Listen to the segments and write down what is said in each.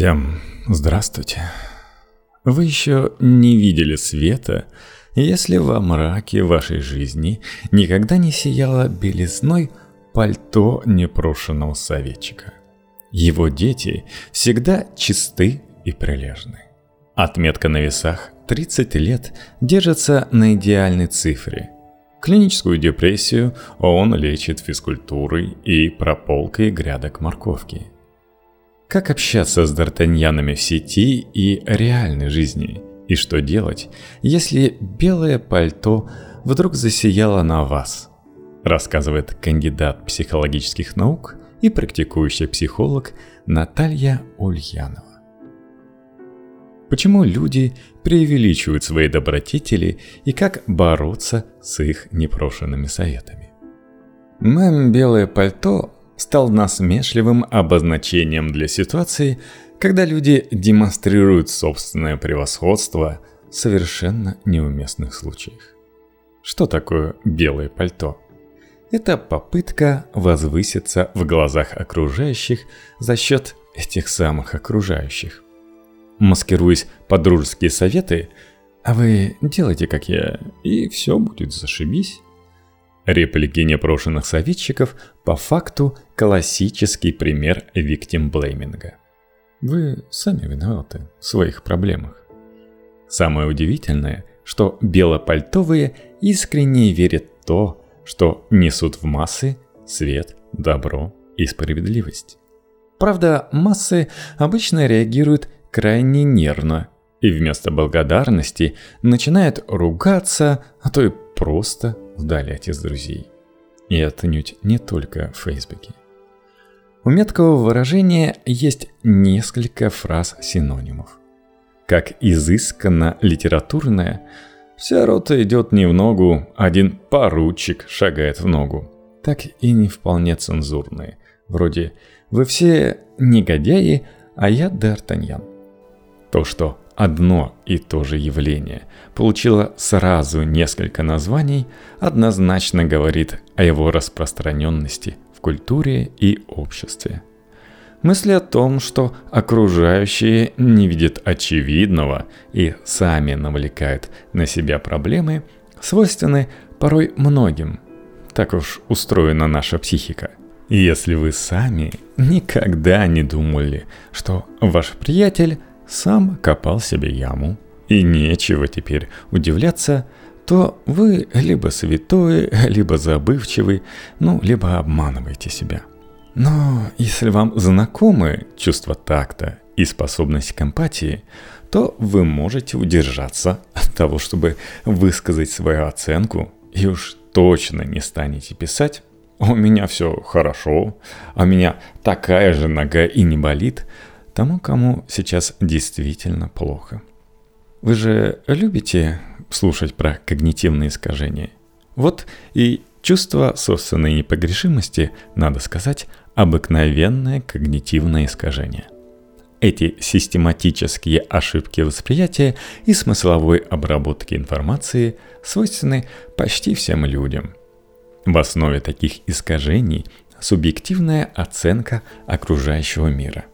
Всем здравствуйте. Вы еще не видели света, если во мраке вашей жизни никогда не сияло белизной пальто непрошенного советчика. Его дети всегда чисты и прилежны. Отметка на весах 30 лет держится на идеальной цифре. Клиническую депрессию он лечит физкультурой и прополкой грядок морковки – как общаться с Д'Артаньянами в сети и реальной жизни? И что делать, если белое пальто вдруг засияло на вас? Рассказывает кандидат психологических наук и практикующий психолог Наталья Ульянова. Почему люди преувеличивают свои добродетели и как бороться с их непрошенными советами? Мем «белое пальто» стал насмешливым обозначением для ситуации, когда люди демонстрируют собственное превосходство в совершенно неуместных случаях. Что такое белое пальто? Это попытка возвыситься в глазах окружающих за счет этих самых окружающих. Маскируясь под дружеские советы, а вы делайте как я, и все будет зашибись, Реплики непрошенных советчиков по факту классический пример виктимблейминга. Вы сами виноваты в своих проблемах. Самое удивительное, что белопальтовые искренне верят в то, что несут в массы свет, добро и справедливость. Правда, массы обычно реагируют крайне нервно и вместо благодарности начинают ругаться, а то и просто удалять из друзей. И отнюдь не только в Фейсбуке. У меткого выражения есть несколько фраз-синонимов. Как изысканно литературная, вся рота идет не в ногу, один поручик шагает в ногу. Так и не вполне цензурные, вроде «Вы все негодяи, а я Д'Артаньян». То, что одно и то же явление получило сразу несколько названий, однозначно говорит о его распространенности в культуре и обществе. Мысли о том, что окружающие не видят очевидного и сами навлекают на себя проблемы, свойственны порой многим. Так уж устроена наша психика. Если вы сами никогда не думали, что ваш приятель сам копал себе яму. И нечего теперь удивляться, то вы либо святой, либо забывчивый, ну, либо обманываете себя. Но если вам знакомы чувство такта и способность к эмпатии, то вы можете удержаться от того, чтобы высказать свою оценку, и уж точно не станете писать «У меня все хорошо, а у меня такая же нога и не болит», тому, кому сейчас действительно плохо. Вы же любите слушать про когнитивные искажения? Вот и чувство собственной непогрешимости, надо сказать, обыкновенное когнитивное искажение. Эти систематические ошибки восприятия и смысловой обработки информации свойственны почти всем людям. В основе таких искажений субъективная оценка окружающего мира.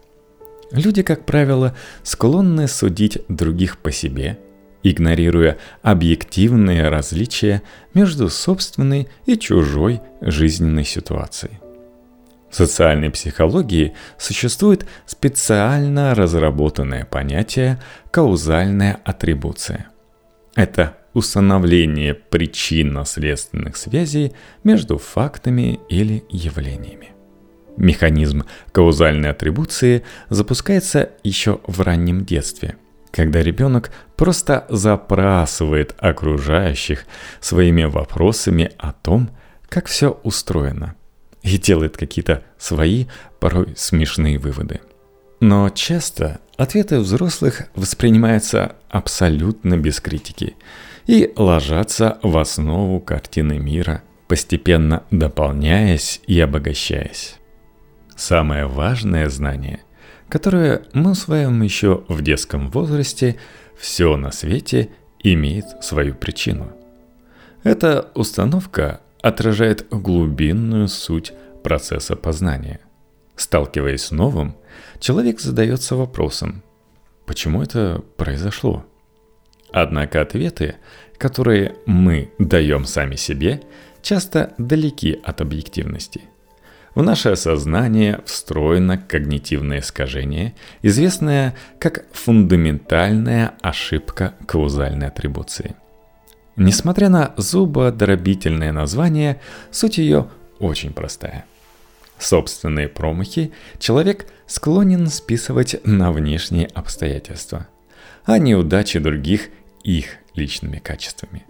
Люди, как правило, склонны судить других по себе, игнорируя объективные различия между собственной и чужой жизненной ситуацией. В социальной психологии существует специально разработанное понятие каузальная атрибуция. Это установление причинно-следственных связей между фактами или явлениями. Механизм каузальной атрибуции запускается еще в раннем детстве, когда ребенок просто запрасывает окружающих своими вопросами о том, как все устроено, и делает какие-то свои, порой смешные выводы. Но часто ответы взрослых воспринимаются абсолютно без критики и ложатся в основу картины мира, постепенно дополняясь и обогащаясь. Самое важное знание, которое мы усваиваем еще в детском возрасте, все на свете имеет свою причину. Эта установка отражает глубинную суть процесса познания. Сталкиваясь с новым, человек задается вопросом, почему это произошло? Однако ответы, которые мы даем сами себе, часто далеки от объективности. В наше сознание встроено когнитивное искажение, известное как фундаментальная ошибка каузальной атрибуции. Несмотря на зубодробительное название, суть ее очень простая. Собственные промахи человек склонен списывать на внешние обстоятельства, а неудачи других их личными качествами.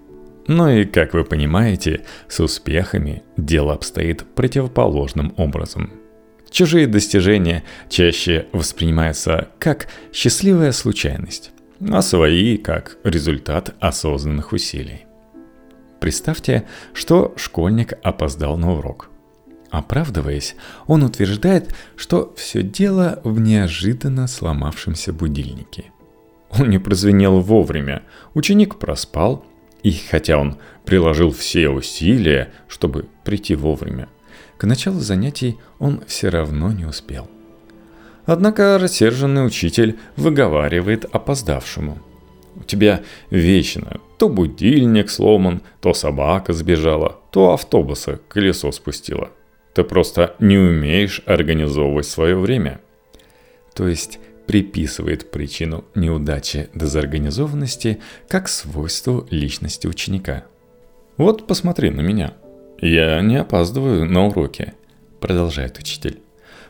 Но и, как вы понимаете, с успехами дело обстоит противоположным образом. Чужие достижения чаще воспринимаются как счастливая случайность, а свои как результат осознанных усилий. Представьте, что школьник опоздал на урок. Оправдываясь, он утверждает, что все дело в неожиданно сломавшемся будильнике – он не прозвенел вовремя, ученик проспал, и хотя он приложил все усилия, чтобы прийти вовремя, к началу занятий он все равно не успел. Однако рассерженный учитель выговаривает опоздавшему. У тебя вечно то будильник сломан, то собака сбежала, то автобуса колесо спустила. Ты просто не умеешь организовывать свое время. То есть приписывает причину неудачи дезорганизованности как свойство личности ученика. «Вот посмотри на меня. Я не опаздываю на уроки», – продолжает учитель.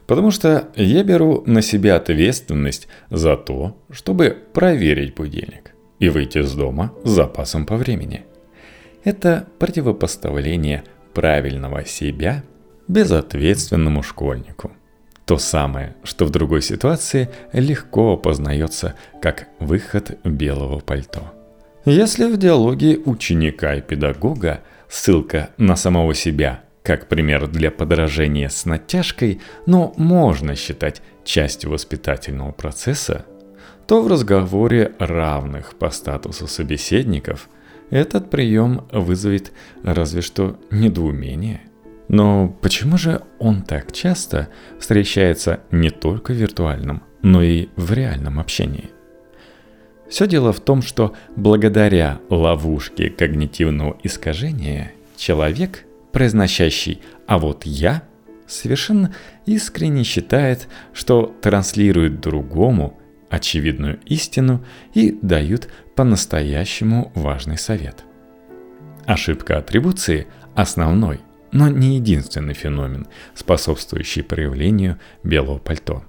«Потому что я беру на себя ответственность за то, чтобы проверить будильник и выйти из дома с запасом по времени. Это противопоставление правильного себя безответственному школьнику – то самое, что в другой ситуации легко опознается как выход белого пальто. Если в диалоге ученика и педагога ссылка на самого себя как пример для подражения с натяжкой, но можно считать частью воспитательного процесса, то в разговоре равных по статусу собеседников этот прием вызовет разве что недоумение – но почему же он так часто встречается не только в виртуальном, но и в реальном общении? Все дело в том, что благодаря ловушке когнитивного искажения человек, произносящий «а вот я», совершенно искренне считает, что транслирует другому очевидную истину и дают по-настоящему важный совет. Ошибка атрибуции – основной, но не единственный феномен, способствующий проявлению белого пальто.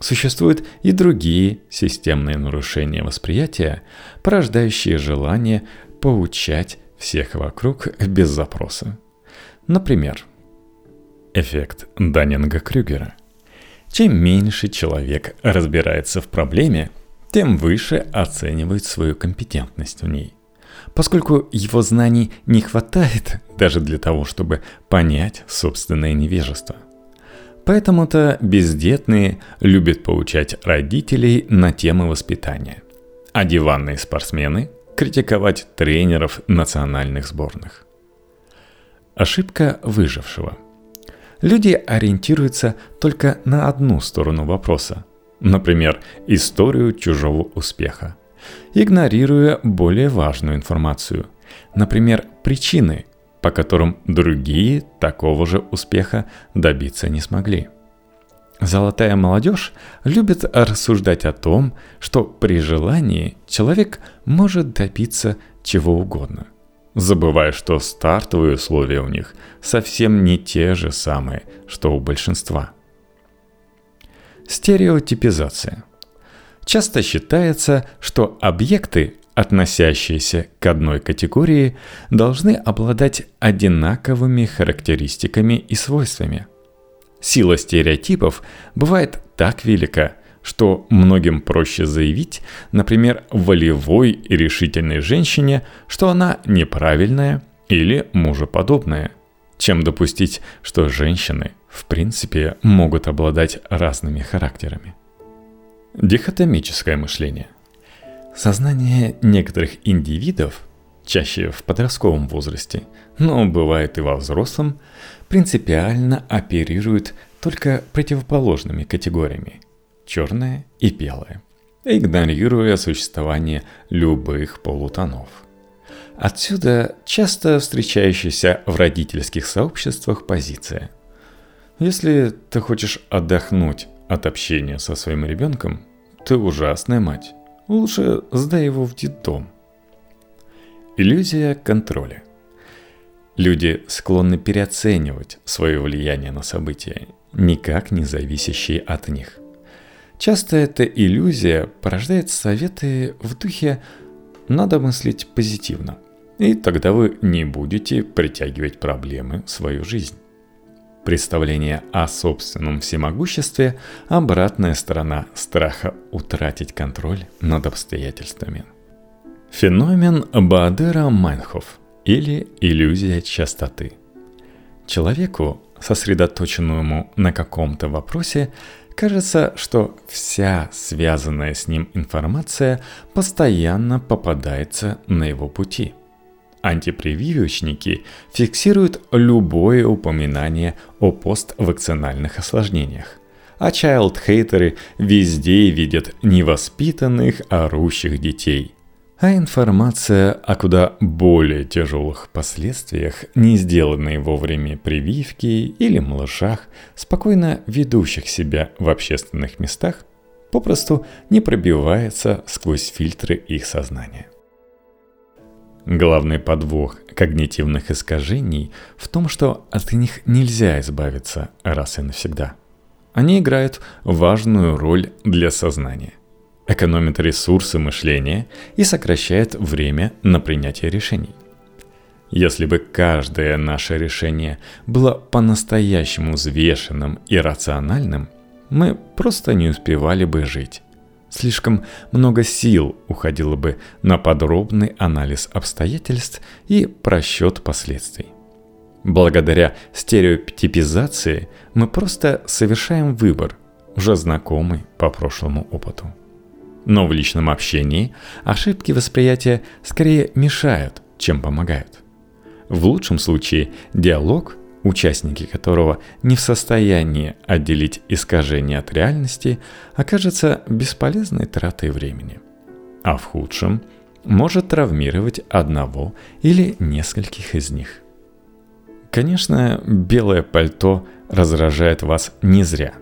Существуют и другие системные нарушения восприятия, порождающие желание поучать всех вокруг без запроса. Например, эффект Даннинга-Крюгера. Чем меньше человек разбирается в проблеме, тем выше оценивает свою компетентность в ней поскольку его знаний не хватает даже для того, чтобы понять собственное невежество. Поэтому-то бездетные любят поучать родителей на темы воспитания, а диванные спортсмены – критиковать тренеров национальных сборных. Ошибка выжившего. Люди ориентируются только на одну сторону вопроса, например, историю чужого успеха – игнорируя более важную информацию, например, причины, по которым другие такого же успеха добиться не смогли. Золотая молодежь любит рассуждать о том, что при желании человек может добиться чего угодно, забывая, что стартовые условия у них совсем не те же самые, что у большинства. Стереотипизация – Часто считается, что объекты, относящиеся к одной категории, должны обладать одинаковыми характеристиками и свойствами. Сила стереотипов бывает так велика, что многим проще заявить, например, волевой и решительной женщине, что она неправильная или мужеподобная, чем допустить, что женщины в принципе могут обладать разными характерами. Дихотомическое мышление. Сознание некоторых индивидов, чаще в подростковом возрасте, но бывает и во взрослом, принципиально оперирует только противоположными категориями – черное и белое, игнорируя существование любых полутонов. Отсюда часто встречающаяся в родительских сообществах позиция. Если ты хочешь отдохнуть от общения со своим ребенком, ты ужасная мать. Лучше сдай его в детдом. Иллюзия контроля. Люди склонны переоценивать свое влияние на события, никак не зависящие от них. Часто эта иллюзия порождает советы в духе «надо мыслить позитивно», и тогда вы не будете притягивать проблемы в свою жизнь. Представление о собственном всемогуществе – обратная сторона страха утратить контроль над обстоятельствами. Феномен Баадера Майнхоф или иллюзия частоты. Человеку, сосредоточенному на каком-то вопросе, кажется, что вся связанная с ним информация постоянно попадается на его пути – Антипрививочники фиксируют любое упоминание о поствакцинальных осложнениях. А чайлд-хейтеры везде видят невоспитанных, орущих детей. А информация о куда более тяжелых последствиях, не сделанной вовремя прививки или малышах, спокойно ведущих себя в общественных местах, попросту не пробивается сквозь фильтры их сознания. Главный подвох когнитивных искажений в том, что от них нельзя избавиться раз и навсегда. Они играют важную роль для сознания, экономят ресурсы мышления и сокращают время на принятие решений. Если бы каждое наше решение было по-настоящему взвешенным и рациональным, мы просто не успевали бы жить. Слишком много сил уходило бы на подробный анализ обстоятельств и просчет последствий. Благодаря стереотипизации мы просто совершаем выбор, уже знакомый по прошлому опыту. Но в личном общении ошибки восприятия скорее мешают, чем помогают. В лучшем случае диалог участники которого не в состоянии отделить искажение от реальности, окажется бесполезной тратой времени. А в худшем может травмировать одного или нескольких из них. Конечно, белое пальто раздражает вас не зря.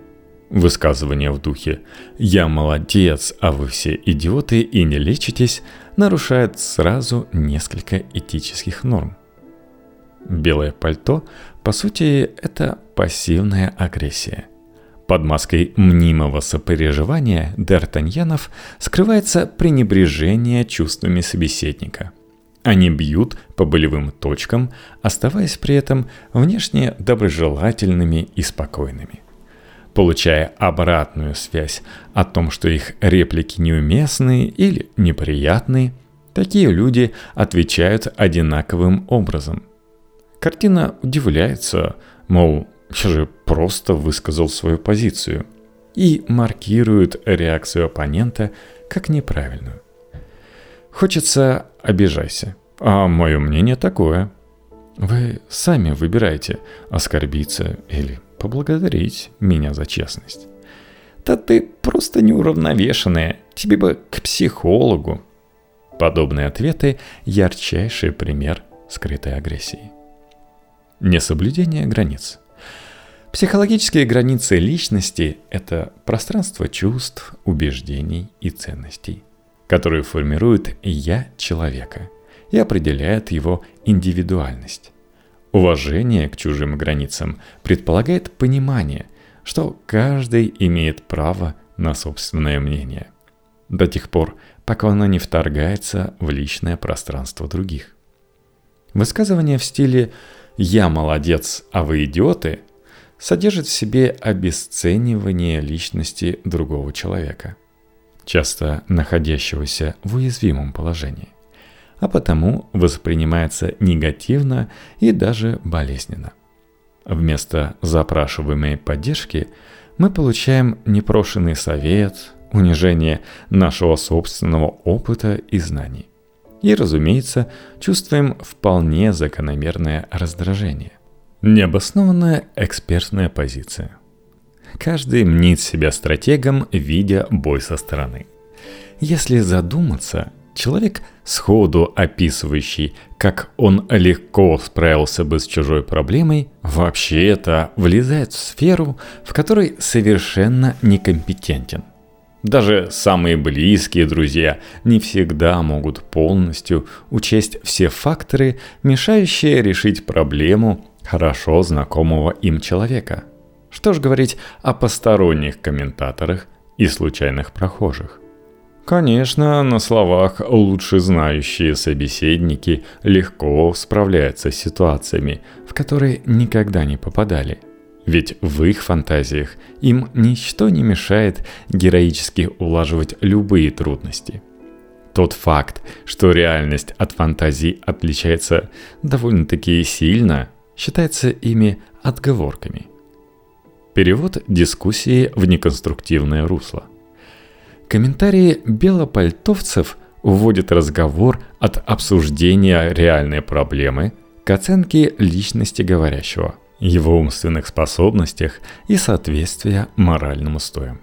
Высказывание в духе «я молодец, а вы все идиоты и не лечитесь» нарушает сразу несколько этических норм. Белое пальто по сути, это пассивная агрессия. Под маской мнимого сопереживания Д'Артаньянов скрывается пренебрежение чувствами собеседника. Они бьют по болевым точкам, оставаясь при этом внешне доброжелательными и спокойными. Получая обратную связь о том, что их реплики неуместные или неприятные, такие люди отвечают одинаковым образом – Картина удивляется, мол, я же просто высказал свою позицию, и маркирует реакцию оппонента как неправильную. Хочется обижайся, а мое мнение такое. Вы сами выбираете оскорбиться или поблагодарить меня за честность. Да ты просто неуравновешенная, тебе бы к психологу. Подобные ответы – ярчайший пример скрытой агрессии. Несоблюдение границ. Психологические границы личности – это пространство чувств, убеждений и ценностей, которые формируют «я» человека и определяют его индивидуальность. Уважение к чужим границам предполагает понимание, что каждый имеет право на собственное мнение, до тех пор, пока оно не вторгается в личное пространство других. Высказывание в стиле «я молодец, а вы идиоты» содержит в себе обесценивание личности другого человека, часто находящегося в уязвимом положении, а потому воспринимается негативно и даже болезненно. Вместо запрашиваемой поддержки мы получаем непрошенный совет, унижение нашего собственного опыта и знаний и, разумеется, чувствуем вполне закономерное раздражение. Необоснованная экспертная позиция. каждый мнит себя стратегом, видя бой со стороны. Если задуматься, человек, сходу описывающий, как он легко справился бы с чужой проблемой, вообще это влезает в сферу, в которой совершенно некомпетентен. Даже самые близкие друзья не всегда могут полностью учесть все факторы, мешающие решить проблему хорошо знакомого им человека. Что ж говорить о посторонних комментаторах и случайных прохожих. Конечно, на словах лучше знающие собеседники легко справляются с ситуациями, в которые никогда не попадали – ведь в их фантазиях им ничто не мешает героически улаживать любые трудности. Тот факт, что реальность от фантазий отличается довольно-таки сильно, считается ими отговорками. Перевод дискуссии в неконструктивное русло. Комментарии белопальтовцев вводят разговор от обсуждения реальной проблемы к оценке личности говорящего – его умственных способностях и соответствия моральным устоям.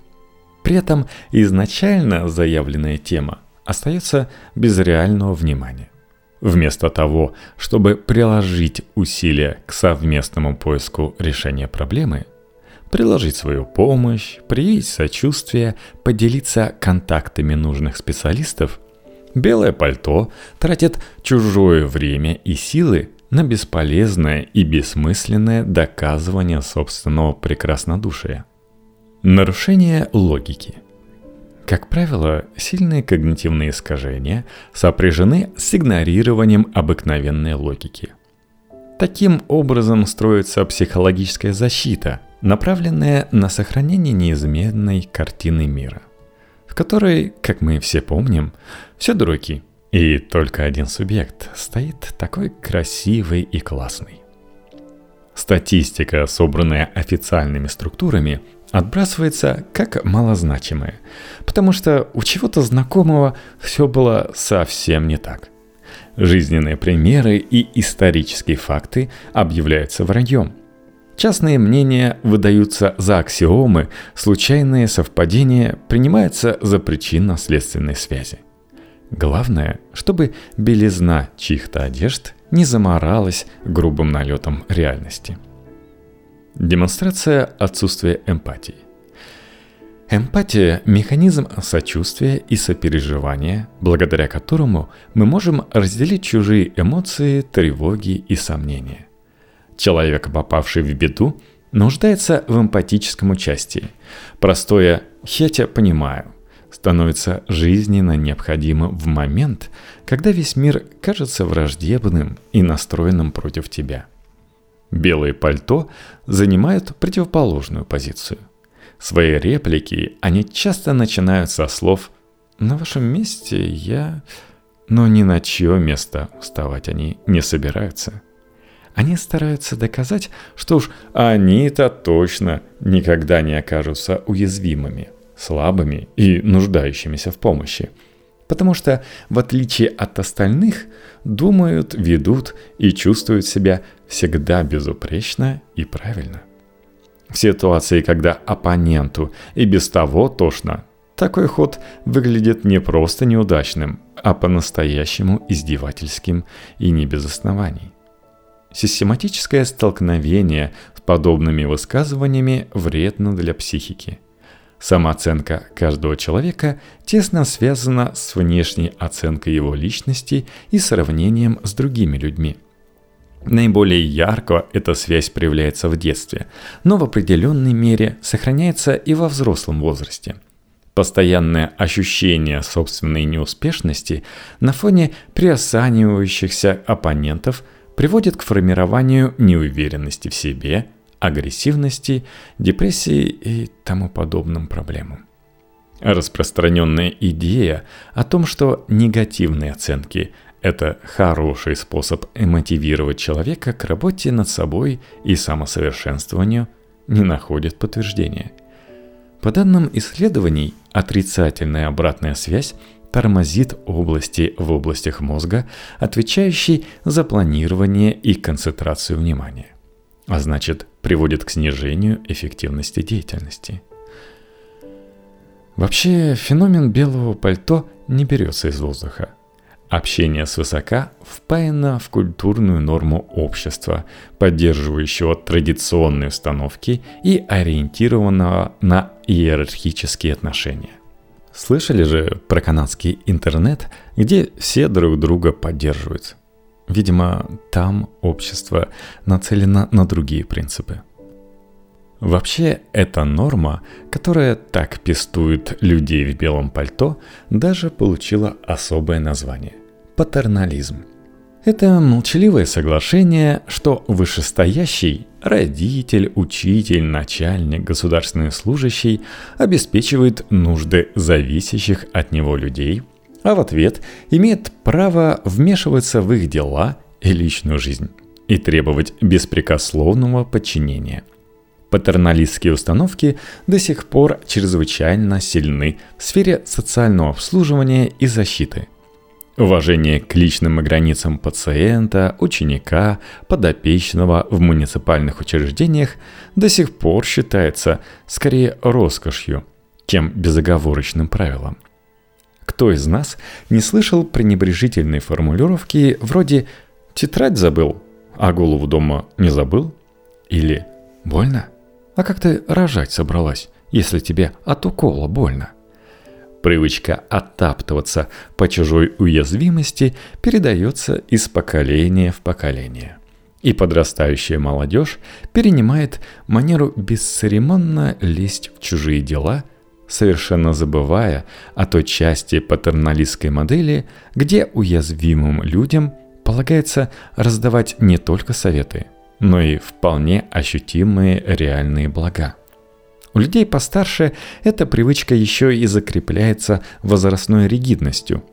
При этом изначально заявленная тема остается без реального внимания. Вместо того, чтобы приложить усилия к совместному поиску решения проблемы, приложить свою помощь, проявить сочувствие, поделиться контактами нужных специалистов, белое пальто тратит чужое время и силы на бесполезное и бессмысленное доказывание собственного прекраснодушия. Нарушение логики. Как правило, сильные когнитивные искажения сопряжены с игнорированием обыкновенной логики. Таким образом строится психологическая защита, направленная на сохранение неизменной картины мира, в которой, как мы все помним, все дураки – и только один субъект стоит такой красивый и классный. Статистика, собранная официальными структурами, отбрасывается как малозначимая, потому что у чего-то знакомого все было совсем не так. Жизненные примеры и исторические факты объявляются враньем. Частные мнения выдаются за аксиомы, случайные совпадения принимаются за причинно-следственные связи – Главное, чтобы белизна чьих-то одежд не заморалась грубым налетом реальности. Демонстрация отсутствия эмпатии. Эмпатия – механизм сочувствия и сопереживания, благодаря которому мы можем разделить чужие эмоции, тревоги и сомнения. Человек, попавший в беду, нуждается в эмпатическом участии. Простое «я тебя понимаю», становится жизненно необходимым в момент, когда весь мир кажется враждебным и настроенным против тебя. Белые пальто занимают противоположную позицию. Свои реплики они часто начинают со слов «На вашем месте я...» Но ни на чье место вставать они не собираются. Они стараются доказать, что уж они-то точно никогда не окажутся уязвимыми – слабыми и нуждающимися в помощи. Потому что, в отличие от остальных, думают, ведут и чувствуют себя всегда безупречно и правильно. В ситуации, когда оппоненту и без того тошно, такой ход выглядит не просто неудачным, а по-настоящему издевательским и не без оснований. Систематическое столкновение с подобными высказываниями вредно для психики – Самооценка каждого человека тесно связана с внешней оценкой его личности и сравнением с другими людьми. Наиболее ярко эта связь проявляется в детстве, но в определенной мере сохраняется и во взрослом возрасте. Постоянное ощущение собственной неуспешности на фоне приосанивающихся оппонентов приводит к формированию неуверенности в себе – агрессивности, депрессии и тому подобным проблемам. Распространенная идея о том, что негативные оценки – это хороший способ мотивировать человека к работе над собой и самосовершенствованию, не находит подтверждения. По данным исследований, отрицательная обратная связь тормозит области в областях мозга, отвечающие за планирование и концентрацию внимания – а значит приводит к снижению эффективности деятельности. Вообще феномен белого пальто не берется из воздуха. Общение свысока впаяно в культурную норму общества, поддерживающего традиционные установки и ориентированного на иерархические отношения. Слышали же про канадский интернет, где все друг друга поддерживают? Видимо, там общество нацелено на другие принципы. Вообще, эта норма, которая так пестует людей в белом пальто, даже получила особое название – патернализм. Это молчаливое соглашение, что вышестоящий – родитель, учитель, начальник, государственный служащий – обеспечивает нужды зависящих от него людей, а в ответ имеет право вмешиваться в их дела и личную жизнь и требовать беспрекословного подчинения. Патерналистские установки до сих пор чрезвычайно сильны в сфере социального обслуживания и защиты. Уважение к личным границам пациента, ученика, подопечного в муниципальных учреждениях до сих пор считается скорее роскошью, чем безоговорочным правилом – кто из нас не слышал пренебрежительной формулировки вроде «тетрадь забыл, а голову дома не забыл?» или «больно? А как ты рожать собралась, если тебе от укола больно?» Привычка оттаптываться по чужой уязвимости передается из поколения в поколение. И подрастающая молодежь перенимает манеру бесцеремонно лезть в чужие дела – совершенно забывая о той части патерналистской модели, где уязвимым людям полагается раздавать не только советы, но и вполне ощутимые реальные блага. У людей постарше эта привычка еще и закрепляется возрастной ригидностью,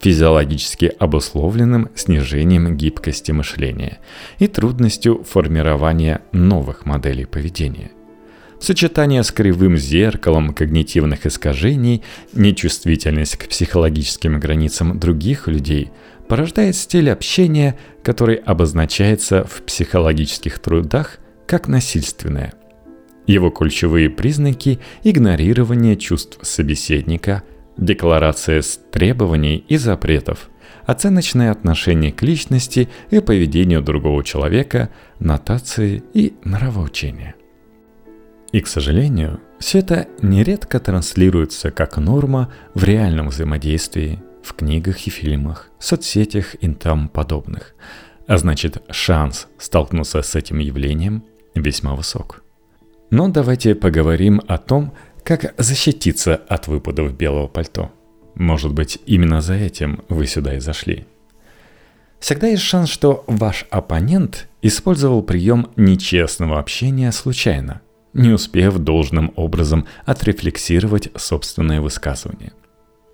физиологически обусловленным снижением гибкости мышления и трудностью формирования новых моделей поведения. Сочетание с кривым зеркалом когнитивных искажений, нечувствительность к психологическим границам других людей порождает стиль общения, который обозначается в психологических трудах как насильственное. Его ключевые признаки – игнорирование чувств собеседника, декларация с требований и запретов – оценочное отношение к личности и поведению другого человека, нотации и нравоучения. И, к сожалению, все это нередко транслируется как норма в реальном взаимодействии, в книгах и фильмах, соцсетях и тому подобных. А значит, шанс столкнуться с этим явлением весьма высок. Но давайте поговорим о том, как защититься от выпадов белого пальто. Может быть, именно за этим вы сюда и зашли. Всегда есть шанс, что ваш оппонент использовал прием нечестного общения случайно не успев должным образом отрефлексировать собственное высказывание.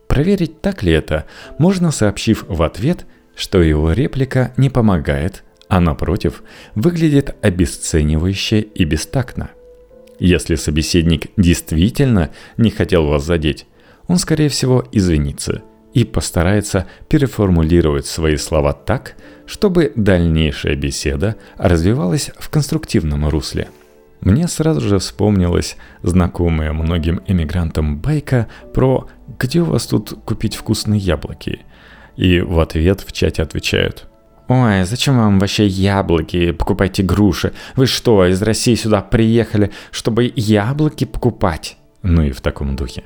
Проверить, так ли это, можно сообщив в ответ, что его реплика не помогает, а напротив, выглядит обесценивающе и бестактно. Если собеседник действительно не хотел вас задеть, он, скорее всего, извинится и постарается переформулировать свои слова так, чтобы дальнейшая беседа развивалась в конструктивном русле – мне сразу же вспомнилась знакомая многим эмигрантам байка про «Где у вас тут купить вкусные яблоки?» И в ответ в чате отвечают «Ой, зачем вам вообще яблоки? Покупайте груши. Вы что, из России сюда приехали, чтобы яблоки покупать?» Ну и в таком духе.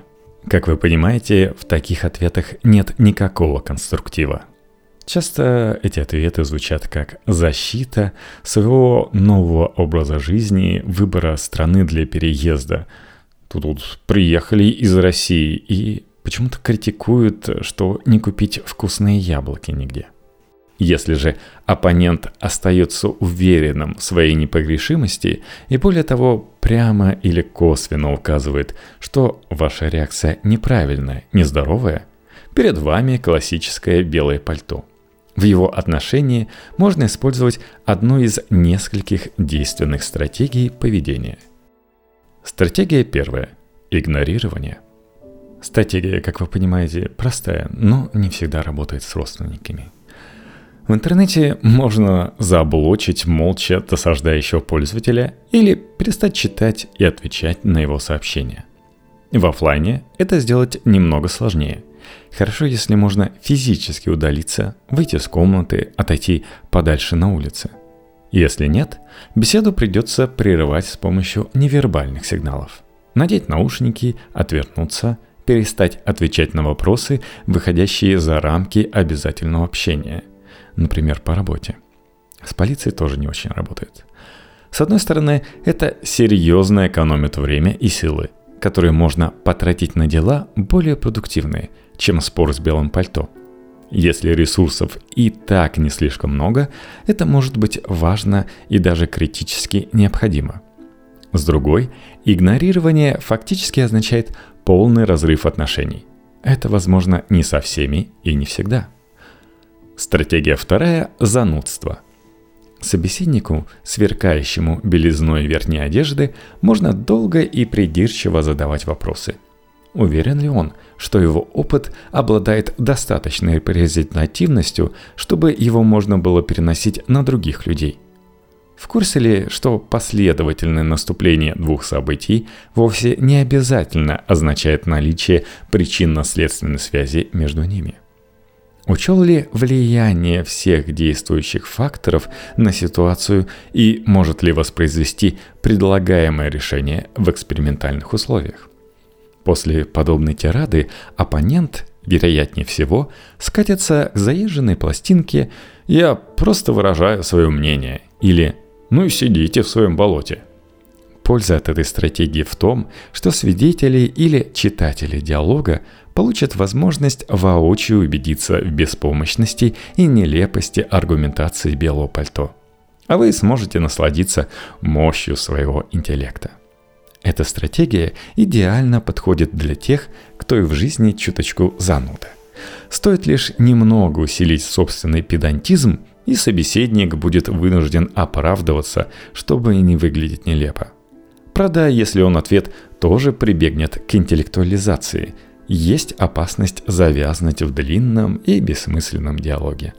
Как вы понимаете, в таких ответах нет никакого конструктива. Часто эти ответы звучат как защита своего нового образа жизни, выбора страны для переезда. Тут, тут приехали из России и почему-то критикуют, что не купить вкусные яблоки нигде. Если же оппонент остается уверенным в своей непогрешимости и более того прямо или косвенно указывает, что ваша реакция неправильная, нездоровая, перед вами классическое белое пальто – в его отношении можно использовать одну из нескольких действенных стратегий поведения. Стратегия первая – игнорирование. Стратегия, как вы понимаете, простая, но не всегда работает с родственниками. В интернете можно заблочить молча досаждающего пользователя или перестать читать и отвечать на его сообщения. В офлайне это сделать немного сложнее. Хорошо, если можно физически удалиться, выйти с комнаты, отойти подальше на улице. Если нет, беседу придется прерывать с помощью невербальных сигналов. Надеть наушники, отвернуться, перестать отвечать на вопросы, выходящие за рамки обязательного общения – например, по работе. С полицией тоже не очень работает. С одной стороны, это серьезно экономит время и силы, которые можно потратить на дела более продуктивные, чем спор с белым пальто. Если ресурсов и так не слишком много, это может быть важно и даже критически необходимо. С другой, игнорирование фактически означает полный разрыв отношений. Это возможно не со всеми и не всегда – Стратегия вторая – занудство. Собеседнику, сверкающему белизной верхней одежды, можно долго и придирчиво задавать вопросы. Уверен ли он, что его опыт обладает достаточной репрезентативностью, чтобы его можно было переносить на других людей? В курсе ли, что последовательное наступление двух событий вовсе не обязательно означает наличие причинно-следственной связи между ними? Учел ли влияние всех действующих факторов на ситуацию и может ли воспроизвести предлагаемое решение в экспериментальных условиях? После подобной тирады оппонент, вероятнее всего, скатится к заезженной пластинке «Я просто выражаю свое мнение» или «Ну и сидите в своем болоте». Польза от этой стратегии в том, что свидетели или читатели диалога получат возможность воочию убедиться в беспомощности и нелепости аргументации белого пальто. А вы сможете насладиться мощью своего интеллекта. Эта стратегия идеально подходит для тех, кто и в жизни чуточку зануда. Стоит лишь немного усилить собственный педантизм, и собеседник будет вынужден оправдываться, чтобы не выглядеть нелепо. Правда, если он ответ тоже прибегнет к интеллектуализации, есть опасность завязнуть в длинном и бессмысленном диалоге.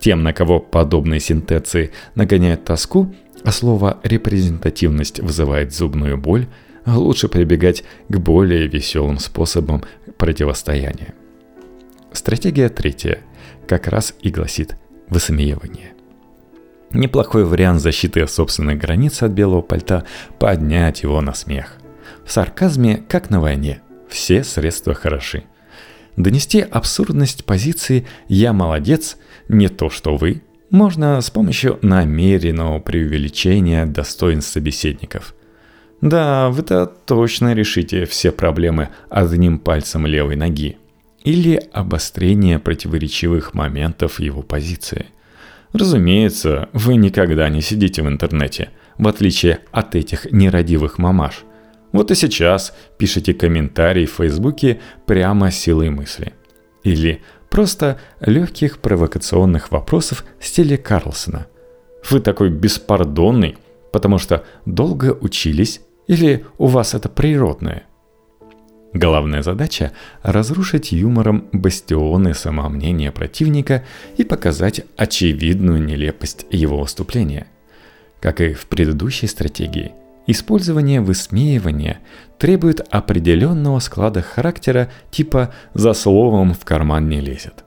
Тем, на кого подобные синтеции нагоняют тоску, а слово «репрезентативность» вызывает зубную боль, лучше прибегать к более веселым способам противостояния. Стратегия третья как раз и гласит высмеивание. Неплохой вариант защиты собственных границ от белого пальта – поднять его на смех. В сарказме, как на войне, все средства хороши. Донести абсурдность позиции «я молодец» не то, что вы, можно с помощью намеренного преувеличения достоинств собеседников. Да, вы-то точно решите все проблемы одним пальцем левой ноги. Или обострение противоречивых моментов его позиции – Разумеется, вы никогда не сидите в интернете, в отличие от этих нерадивых мамаш. Вот и сейчас пишите комментарии в Фейсбуке прямо силой мысли. Или просто легких провокационных вопросов в стиле Карлсона. Вы такой беспардонный, потому что долго учились или у вас это природное? Главная задача – разрушить юмором бастионы самомнения противника и показать очевидную нелепость его выступления. Как и в предыдущей стратегии, использование высмеивания требует определенного склада характера типа «за словом в карман не лезет».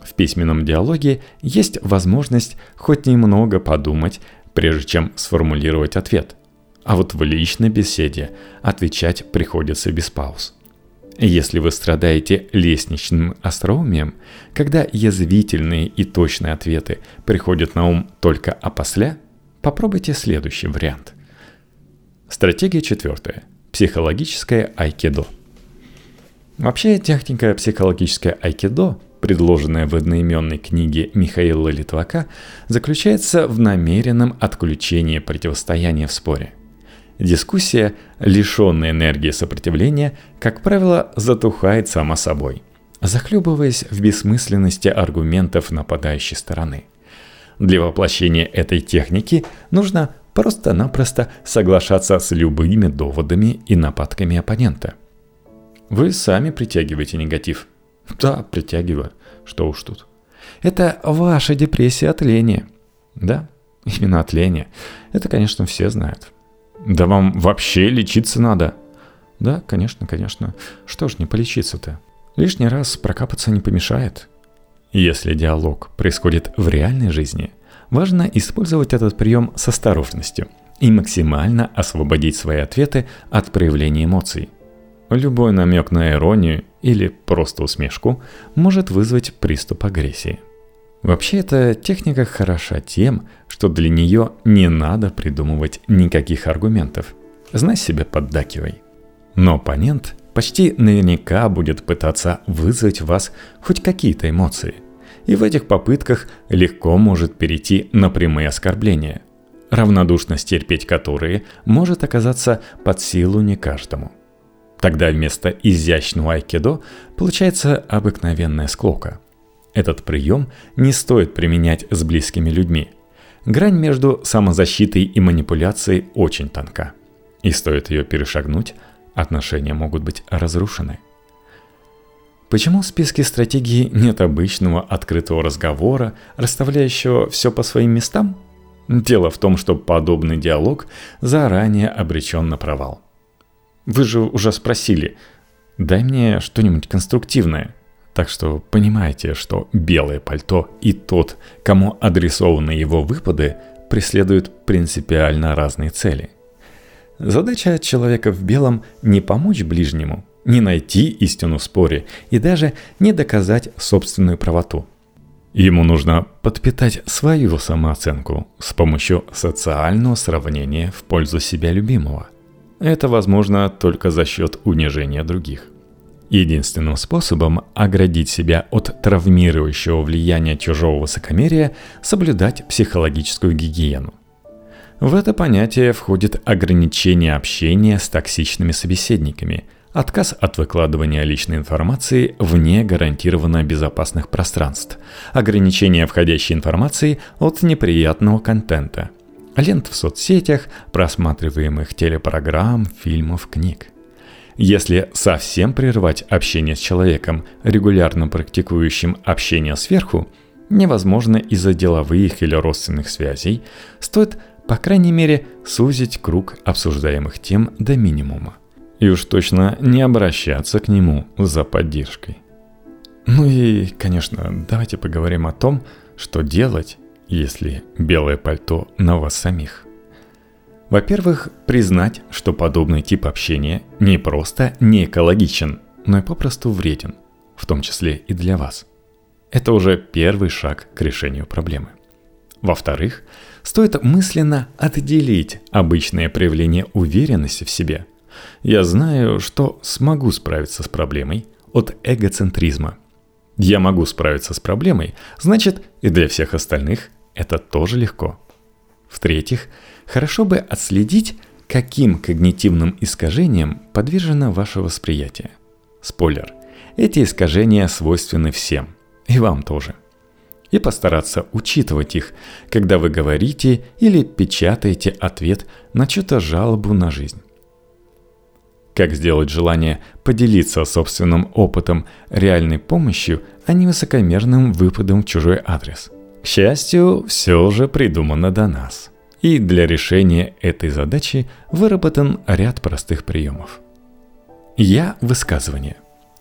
В письменном диалоге есть возможность хоть немного подумать, прежде чем сформулировать ответ. А вот в личной беседе отвечать приходится без пауз. Если вы страдаете лестничным остроумием, когда язвительные и точные ответы приходят на ум только опосля, попробуйте следующий вариант. Стратегия четвертая. Психологическое айкидо. Вообще, техника психологическое айкидо, предложенная в одноименной книге Михаила Литвака, заключается в намеренном отключении противостояния в споре. Дискуссия, лишенная энергии сопротивления, как правило, затухает сама собой, захлебываясь в бессмысленности аргументов нападающей стороны. Для воплощения этой техники нужно просто-напросто соглашаться с любыми доводами и нападками оппонента. Вы сами притягиваете негатив. Да, притягиваю. Что уж тут. Это ваша депрессия от лени. Да, именно от лени. Это, конечно, все знают. Да вам вообще лечиться надо. Да, конечно, конечно. Что ж не полечиться-то? Лишний раз прокапаться не помешает. Если диалог происходит в реальной жизни, важно использовать этот прием с осторожностью и максимально освободить свои ответы от проявления эмоций. Любой намек на иронию или просто усмешку может вызвать приступ агрессии. Вообще эта техника хороша тем, что для нее не надо придумывать никаких аргументов. Знай себе поддакивай. Но оппонент почти наверняка будет пытаться вызвать в вас хоть какие-то эмоции. И в этих попытках легко может перейти на прямые оскорбления, равнодушность терпеть которые может оказаться под силу не каждому. Тогда вместо изящного айкидо получается обыкновенная склока. Этот прием не стоит применять с близкими людьми. Грань между самозащитой и манипуляцией очень тонка. И стоит ее перешагнуть, отношения могут быть разрушены. Почему в списке стратегии нет обычного открытого разговора, расставляющего все по своим местам? Дело в том, что подобный диалог заранее обречен на провал. Вы же уже спросили, дай мне что-нибудь конструктивное. Так что понимаете, что белое пальто и тот, кому адресованы его выпады, преследуют принципиально разные цели – Задача человека в белом не помочь ближнему, не найти истину в споре и даже не доказать собственную правоту. Ему нужно подпитать свою самооценку с помощью социального сравнения в пользу себя любимого. Это возможно только за счет унижения других. Единственным способом оградить себя от травмирующего влияния чужого высокомерия – соблюдать психологическую гигиену. В это понятие входит ограничение общения с токсичными собеседниками, отказ от выкладывания личной информации вне гарантированно безопасных пространств, ограничение входящей информации от неприятного контента, лент в соцсетях, просматриваемых телепрограмм, фильмов, книг. Если совсем прервать общение с человеком, регулярно практикующим общение сверху, невозможно из-за деловых или родственных связей, стоит по крайней мере, сузить круг обсуждаемых тем до минимума. И уж точно не обращаться к нему за поддержкой. Ну и, конечно, давайте поговорим о том, что делать, если белое пальто на вас самих. Во-первых, признать, что подобный тип общения не просто не экологичен, но и попросту вреден, в том числе и для вас. Это уже первый шаг к решению проблемы. Во-вторых, стоит мысленно отделить обычное проявление уверенности в себе. Я знаю, что смогу справиться с проблемой от эгоцентризма. Я могу справиться с проблемой, значит и для всех остальных это тоже легко. В-третьих, хорошо бы отследить, каким когнитивным искажениям подвержено ваше восприятие. Спойлер, эти искажения свойственны всем, и вам тоже – и постараться учитывать их, когда вы говорите или печатаете ответ на чью-то жалобу на жизнь. Как сделать желание поделиться собственным опытом реальной помощью, а не высокомерным выпадом в чужой адрес? К счастью, все же придумано до нас. И для решения этой задачи выработан ряд простых приемов. Я высказывание.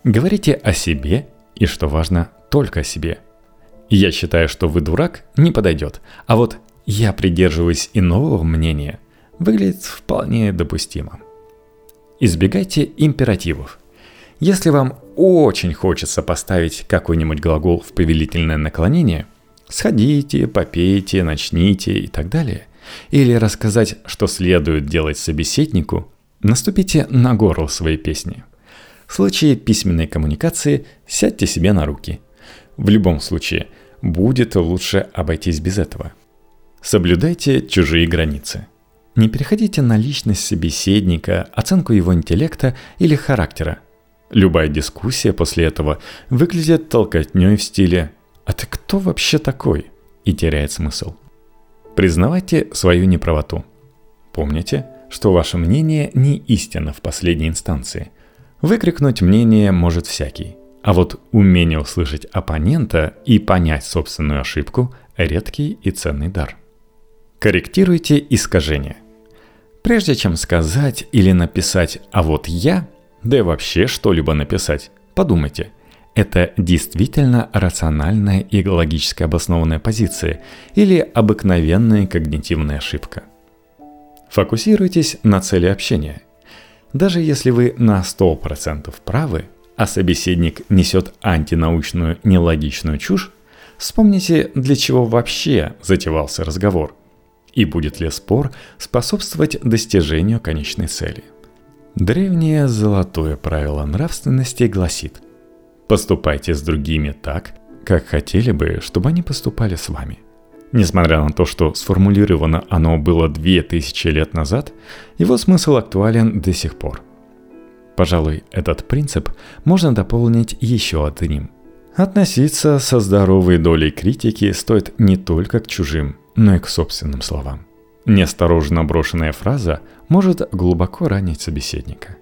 Говорите о себе и, что важно, только о себе – я считаю, что вы дурак, не подойдет. А вот я придерживаюсь иного мнения, выглядит вполне допустимо. Избегайте императивов. Если вам очень хочется поставить какой-нибудь глагол в повелительное наклонение, сходите, попейте, начните и так далее, или рассказать, что следует делать собеседнику, наступите на горло своей песни. В случае письменной коммуникации сядьте себе на руки – в любом случае, будет лучше обойтись без этого. Соблюдайте чужие границы. Не переходите на личность собеседника, оценку его интеллекта или характера. Любая дискуссия после этого выглядит толкотней в стиле «А ты кто вообще такой?» и теряет смысл. Признавайте свою неправоту. Помните, что ваше мнение не истина в последней инстанции. Выкрикнуть мнение может всякий – А вот умение услышать оппонента и понять собственную ошибку – редкий и ценный дар. Корректируйте искажения. Прежде чем сказать или написать «а вот я», да и вообще что-либо написать, подумайте, это действительно рациональная и логически обоснованная позиция или обыкновенная когнитивная ошибка. Фокусируйтесь на цели общения. Даже если вы на 100% правы – а собеседник несет антинаучную нелогичную чушь, вспомните, для чего вообще затевался разговор и будет ли спор способствовать достижению конечной цели. Древнее золотое правило нравственности гласит «Поступайте с другими так, как хотели бы, чтобы они поступали с вами». Несмотря на то, что сформулировано оно было две тысячи лет назад, его смысл актуален до сих пор. Пожалуй, этот принцип можно дополнить еще одним. Относиться со здоровой долей критики стоит не только к чужим, но и к собственным словам. Неосторожно брошенная фраза может глубоко ранить собеседника.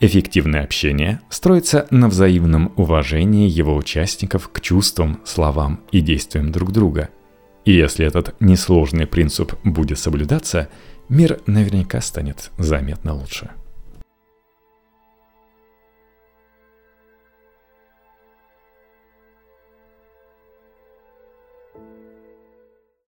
Эффективное общение строится на взаимном уважении его участников к чувствам, словам и действиям друг друга. И если этот несложный принцип будет соблюдаться, мир наверняка станет заметно лучше.